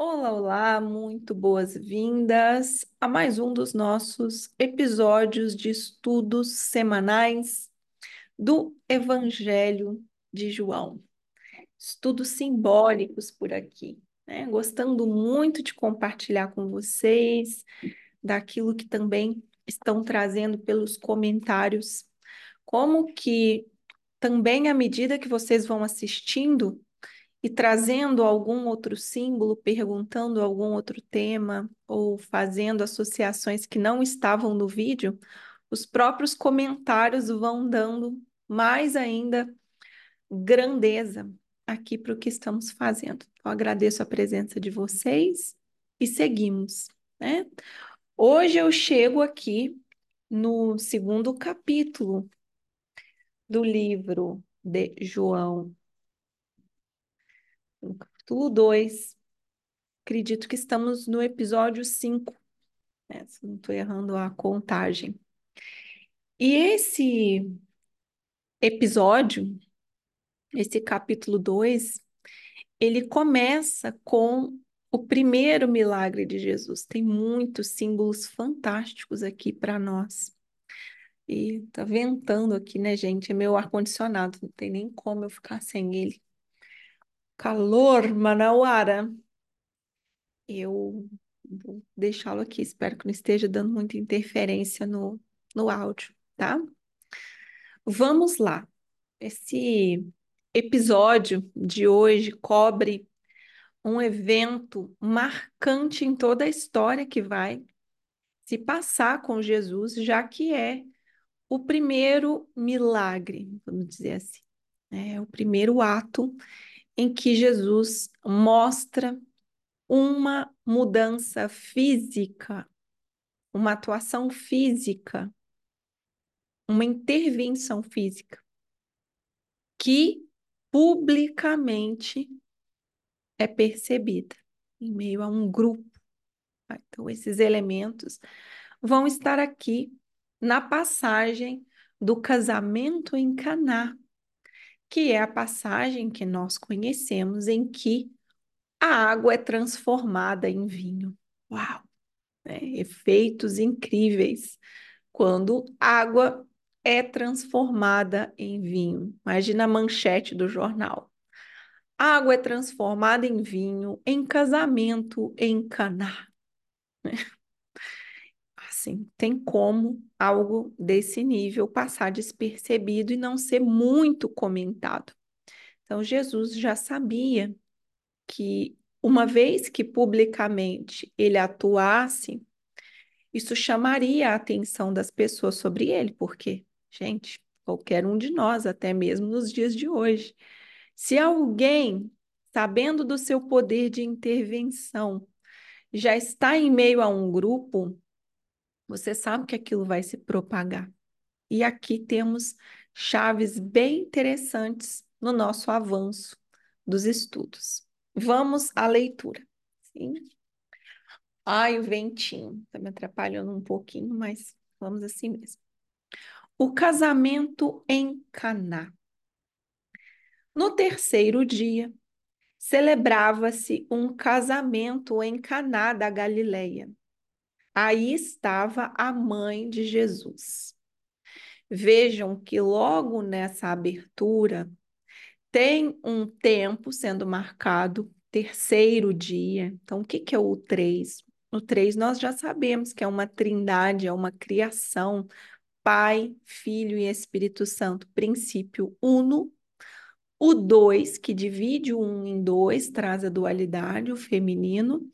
Olá, olá, muito boas-vindas a mais um dos nossos episódios de estudos semanais do Evangelho de João. Estudos simbólicos por aqui, né? Gostando muito de compartilhar com vocês daquilo que também estão trazendo pelos comentários, como que também à medida que vocês vão assistindo, e trazendo algum outro símbolo, perguntando algum outro tema ou fazendo associações que não estavam no vídeo, os próprios comentários vão dando mais ainda grandeza aqui para o que estamos fazendo. Então, agradeço a presença de vocês e seguimos, né? Hoje eu chego aqui no segundo capítulo do livro de João no capítulo 2. Acredito que estamos no episódio 5, né? se não estou errando a contagem. E esse episódio, esse capítulo 2, ele começa com o primeiro milagre de Jesus. Tem muitos símbolos fantásticos aqui para nós. E tá ventando aqui, né, gente? É meu ar-condicionado, não tem nem como eu ficar sem ele calor, Manauara. Eu vou deixá-lo aqui, espero que não esteja dando muita interferência no, no áudio, tá? Vamos lá. Esse episódio de hoje cobre um evento marcante em toda a história que vai se passar com Jesus, já que é o primeiro milagre, vamos dizer assim. É o primeiro ato em que Jesus mostra uma mudança física, uma atuação física, uma intervenção física que publicamente é percebida em meio a um grupo. Tá? Então, esses elementos vão estar aqui na passagem do casamento em Caná, que é a passagem que nós conhecemos em que a água é transformada em vinho. Uau! Né? Efeitos incríveis quando água é transformada em vinho. Imagina a manchete do jornal. Água é transformada em vinho em casamento em Caná. Assim, tem como algo desse nível passar despercebido e não ser muito comentado. Então, Jesus já sabia que, uma vez que publicamente ele atuasse, isso chamaria a atenção das pessoas sobre ele, porque, gente, qualquer um de nós, até mesmo nos dias de hoje, se alguém, sabendo do seu poder de intervenção, já está em meio a um grupo, você sabe que aquilo vai se propagar. E aqui temos chaves bem interessantes no nosso avanço dos estudos. Vamos à leitura. Sim? Ai, o ventinho está me atrapalhando um pouquinho, mas vamos assim mesmo. O casamento em Caná. No terceiro dia, celebrava-se um casamento em Caná da Galileia Aí estava a mãe de Jesus. Vejam que logo nessa abertura tem um tempo sendo marcado, terceiro dia. Então, o que, que é o três? O três nós já sabemos que é uma trindade, é uma criação, Pai, Filho e Espírito Santo, princípio uno. O dois, que divide o um em dois, traz a dualidade, o feminino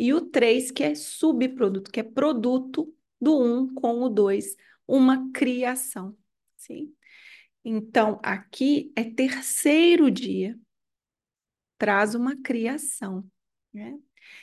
e o 3, que é subproduto, que é produto do 1 com o 2, uma criação. Sim? Então, aqui é terceiro dia, traz uma criação. Né?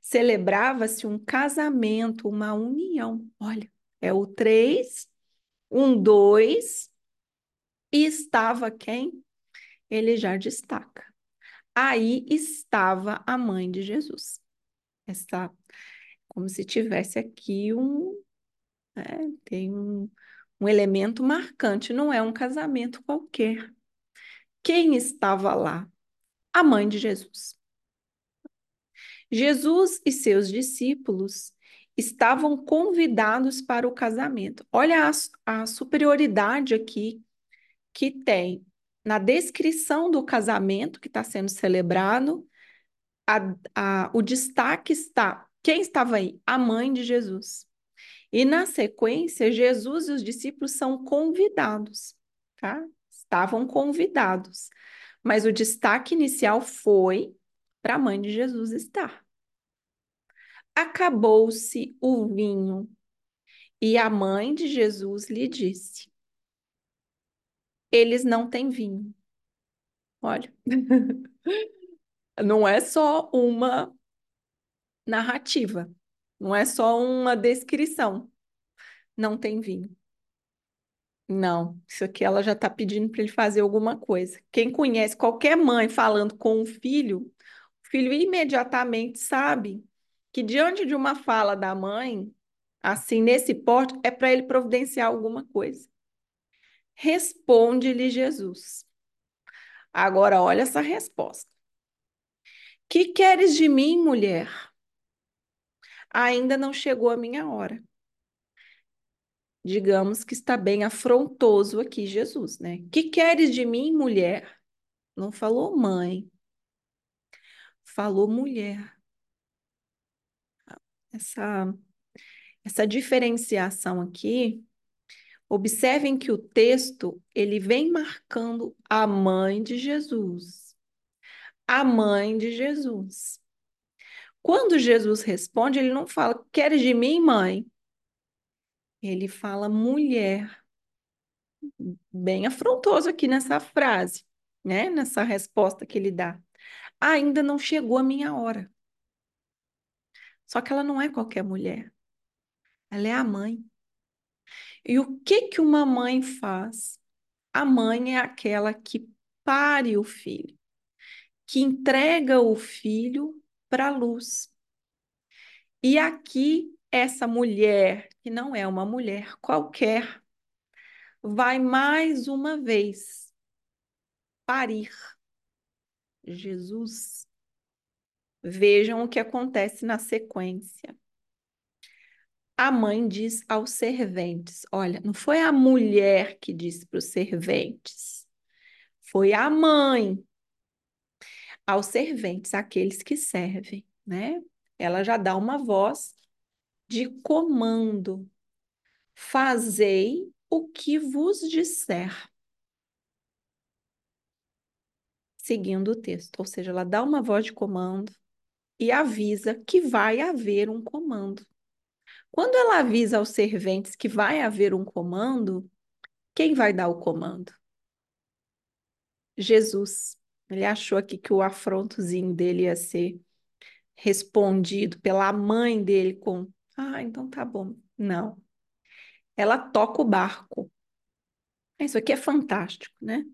Celebrava-se um casamento, uma união. Olha, é o 3, um 2, e estava quem? Ele já destaca. Aí estava a mãe de Jesus essa, como se tivesse aqui um, né, tem um, um elemento marcante, não é um casamento qualquer. Quem estava lá? A mãe de Jesus. Jesus e seus discípulos estavam convidados para o casamento. Olha a, a superioridade aqui que tem na descrição do casamento que está sendo celebrado. A, a, o destaque está. Quem estava aí? A mãe de Jesus. E na sequência, Jesus e os discípulos são convidados, tá? Estavam convidados. Mas o destaque inicial foi para a mãe de Jesus estar. Acabou-se o vinho e a mãe de Jesus lhe disse: Eles não têm vinho. Olha, não é só uma narrativa, não é só uma descrição. Não tem vinho. Não, isso aqui ela já está pedindo para ele fazer alguma coisa. Quem conhece qualquer mãe falando com o filho, o filho imediatamente sabe que diante de uma fala da mãe, assim, nesse porte, é para ele providenciar alguma coisa. Responde-lhe Jesus. Agora, olha essa resposta. Que queres de mim, mulher? Ainda não chegou a minha hora. Digamos que está bem afrontoso aqui Jesus, né? Que queres de mim, mulher? Não falou mãe. Falou mulher essa, essa diferenciação aqui, observem que o texto ele vem marcando a mãe de Jesus. A mãe de Jesus. Quando Jesus responde, ele não fala, queres de mim, mãe? Ele fala mulher. Bem afrontoso aqui nessa frase, né? Nessa resposta que ele dá. Ainda não chegou a minha hora. Só que ela não é qualquer mulher. Ela é a mãe. E o que que uma mãe faz? A mãe é aquela que pare o filho, que entrega o filho para a luz. E aqui essa mulher, que não é uma mulher qualquer, vai mais uma vez parir Jesus. Vejam o que acontece na sequência. A mãe diz aos serventes: Olha, não foi a mulher que disse para os serventes, foi a mãe. Aos serventes, aqueles que servem, né? Ela já dá uma voz de comando. Fazei o que vos disser. Seguindo o texto, ou seja, ela dá uma voz de comando e avisa que vai haver um comando. Quando ela avisa aos serventes que vai haver um comando, quem vai dar o comando? Jesus. Ele achou aqui que o afrontozinho dele ia ser respondido pela mãe dele com: Ah, então tá bom. Não. Ela toca o barco. Isso aqui é fantástico, né?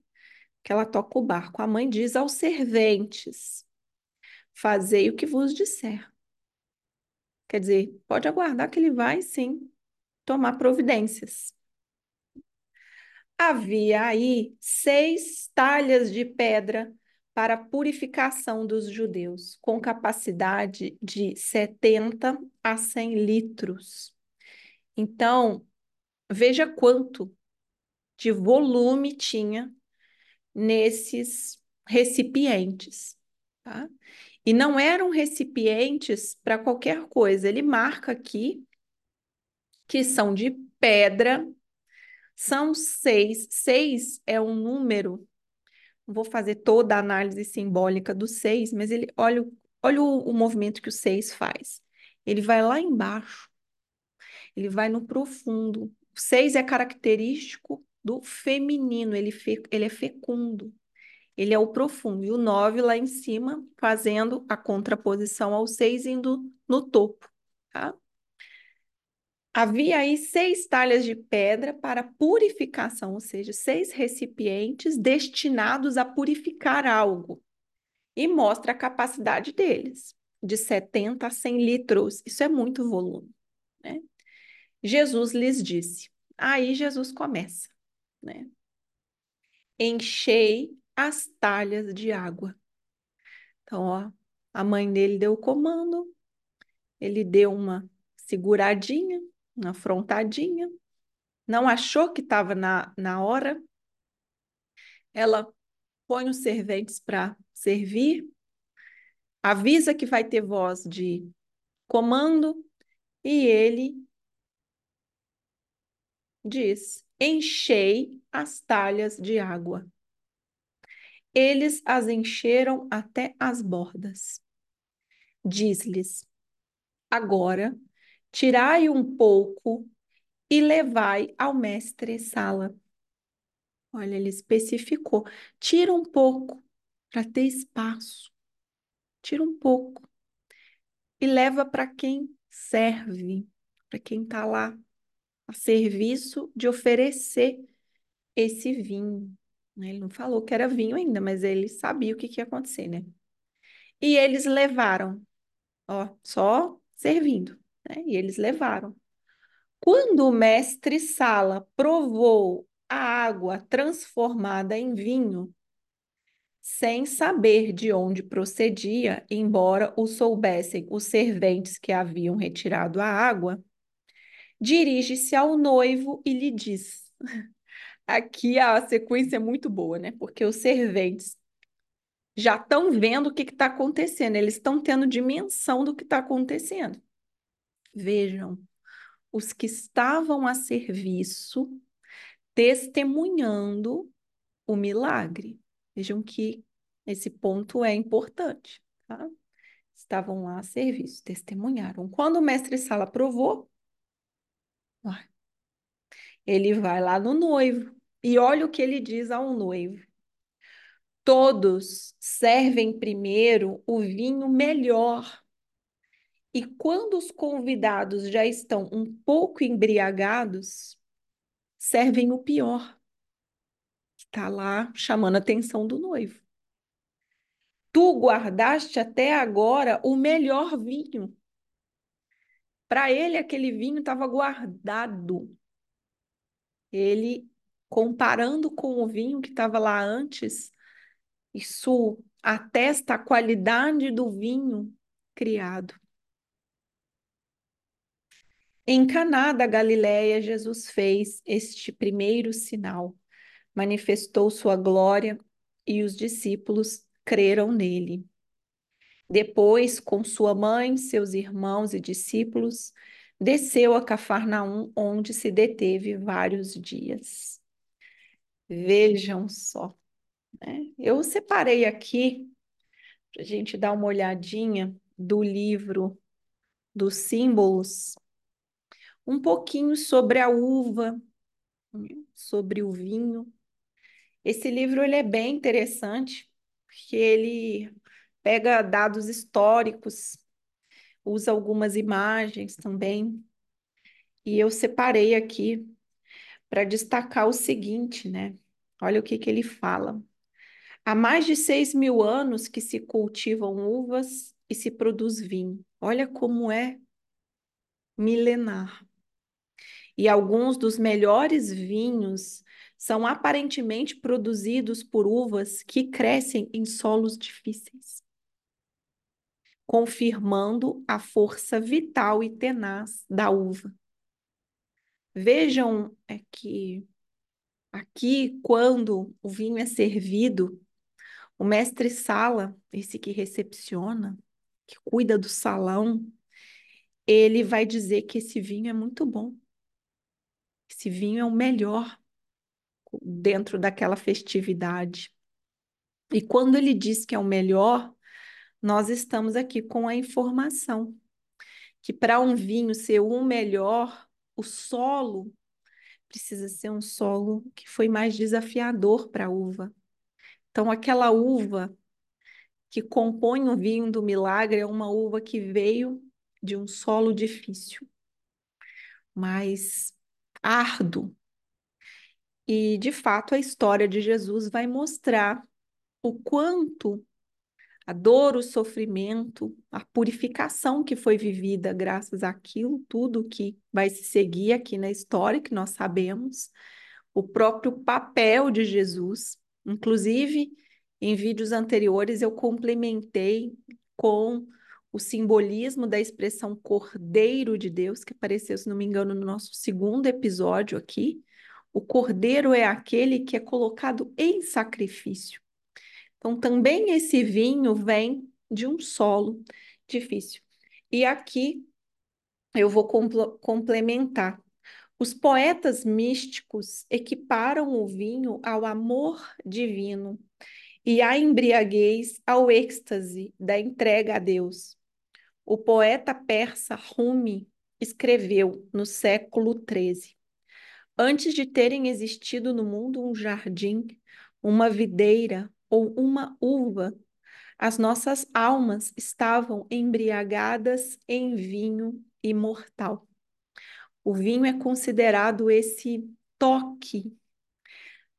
Que ela toca o barco. A mãe diz aos serventes: Fazei o que vos disser. Quer dizer, pode aguardar que ele vai, sim, tomar providências. Havia aí seis talhas de pedra para a purificação dos judeus, com capacidade de 70 a 100 litros. Então, veja quanto de volume tinha nesses recipientes. Tá? E não eram recipientes para qualquer coisa. Ele marca aqui que são de pedra, são seis. Seis é um número. Não vou fazer toda a análise simbólica do seis, mas ele olha, olha o, o movimento que o seis faz. Ele vai lá embaixo, ele vai no profundo. O seis é característico do feminino, ele, fe, ele é fecundo ele é o profundo, e o 9 lá em cima, fazendo a contraposição ao 6, indo no topo, tá? Havia aí seis talhas de pedra para purificação, ou seja, seis recipientes destinados a purificar algo. E mostra a capacidade deles, de 70 a 100 litros. Isso é muito volume, né? Jesus lhes disse. Aí Jesus começa, né? Enchei as talhas de água. Então, ó, A mãe dele deu o comando, ele deu uma seguradinha, afrontadinha, não achou que estava na, na hora. Ela põe os serventes para servir, avisa que vai ter voz de comando e ele diz: Enchei as talhas de água. Eles as encheram até as bordas. Diz-lhes: Agora, tirai um pouco e levai ao mestre Sala. Olha, ele especificou: tira um pouco para ter espaço. Tira um pouco e leva para quem serve, para quem está lá a serviço de oferecer esse vinho. Né? Ele não falou que era vinho ainda, mas ele sabia o que, que ia acontecer, né? E eles levaram, ó, só servindo, né? E eles levaram. Quando o mestre Sala provou a água transformada em vinho, sem saber de onde procedia, embora o soubessem os serventes que haviam retirado a água, dirige-se ao noivo e lhe diz: Aqui a sequência é muito boa, né? Porque os serventes já estão vendo o que está acontecendo, eles estão tendo dimensão do que está acontecendo. Vejam, os que estavam a serviço testemunhando o milagre. Vejam que esse ponto é importante, tá? Estavam lá a serviço, testemunharam. Quando o mestre Sala provou, ele vai lá no noivo e olha o que ele diz ao noivo. Todos servem primeiro o vinho melhor. E quando os convidados já estão um pouco embriagados, servem o pior. Está lá chamando a atenção do noivo. Tu guardaste até agora o melhor vinho. Para ele, aquele vinho estava guardado. Ele, comparando com o vinho que estava lá antes, isso atesta a qualidade do vinho criado. Em Caná da Galiléia, Jesus fez este primeiro sinal, manifestou sua glória e os discípulos creram nele. Depois, com sua mãe, seus irmãos e discípulos, desceu a Cafarnaum, onde se deteve vários dias. Vejam só. Né? Eu separei aqui, para a gente dar uma olhadinha, do livro dos símbolos, um pouquinho sobre a uva, sobre o vinho. Esse livro ele é bem interessante, porque ele pega dados históricos, usa algumas imagens também. E eu separei aqui para destacar o seguinte, né? Olha o que, que ele fala. Há mais de seis mil anos que se cultivam uvas e se produz vinho. Olha como é milenar. E alguns dos melhores vinhos são aparentemente produzidos por uvas que crescem em solos difíceis confirmando a força vital e tenaz da uva. Vejam é que aqui, quando o vinho é servido, o mestre sala, esse que recepciona, que cuida do salão, ele vai dizer que esse vinho é muito bom. Esse vinho é o melhor dentro daquela festividade. E quando ele diz que é o melhor, nós estamos aqui com a informação que para um vinho ser o melhor, o solo precisa ser um solo que foi mais desafiador para a uva. Então, aquela uva que compõe o vinho do milagre é uma uva que veio de um solo difícil, mais árduo. E, de fato, a história de Jesus vai mostrar o quanto a dor, o sofrimento, a purificação que foi vivida graças àquilo, tudo que vai se seguir aqui na história, que nós sabemos, o próprio papel de Jesus. Inclusive, em vídeos anteriores, eu complementei com o simbolismo da expressão Cordeiro de Deus, que apareceu, se não me engano, no nosso segundo episódio aqui. O cordeiro é aquele que é colocado em sacrifício. Então, também esse vinho vem de um solo difícil. E aqui eu vou complementar. Os poetas místicos equiparam o vinho ao amor divino e à embriaguez ao êxtase da entrega a Deus. O poeta persa Rumi escreveu no século XIII: Antes de terem existido no mundo um jardim, uma videira ou uma uva, as nossas almas estavam embriagadas em vinho imortal. O vinho é considerado esse toque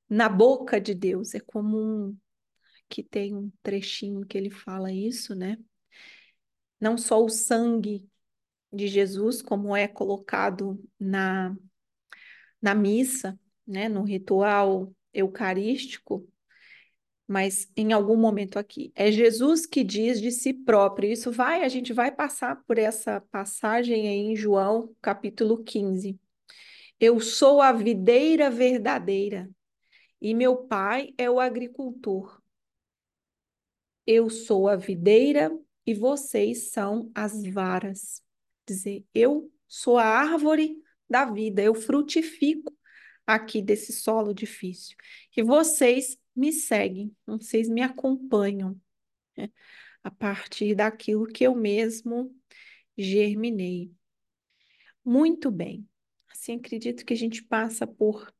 na boca de Deus, é como um que tem um trechinho que ele fala isso, né? Não só o sangue de Jesus, como é colocado na, na missa, né, no ritual eucarístico, mas em algum momento aqui. É Jesus que diz de si próprio. Isso vai, a gente vai passar por essa passagem aí em João, capítulo 15. Eu sou a videira verdadeira e meu pai é o agricultor. Eu sou a videira e vocês são as varas. Dizer, eu sou a árvore da vida, eu frutifico aqui desse solo difícil. E vocês me seguem, vocês me acompanham né? a partir daquilo que eu mesmo germinei. Muito bem. Assim, acredito que a gente passa por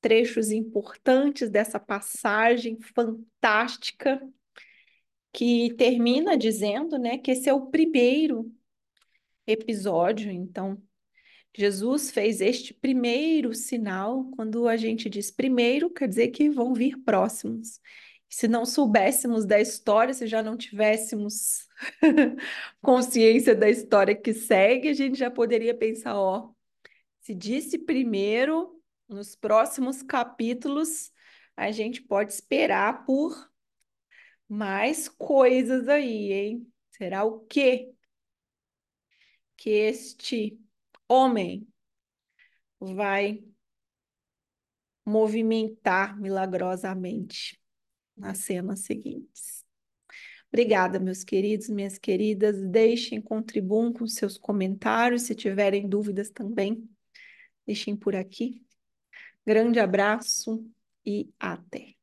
trechos importantes dessa passagem fantástica que termina dizendo, né, que esse é o primeiro episódio. Então, Jesus fez este primeiro sinal. Quando a gente diz primeiro, quer dizer que vão vir próximos. Se não soubéssemos da história, se já não tivéssemos consciência da história que segue, a gente já poderia pensar, ó, se disse primeiro, nos próximos capítulos, a gente pode esperar por mais coisas aí, hein? Será o quê? Que este homem vai movimentar milagrosamente nas cenas seguintes. Obrigada, meus queridos, minhas queridas. Deixem, contribuam com seus comentários. Se tiverem dúvidas também, deixem por aqui. Grande abraço e até.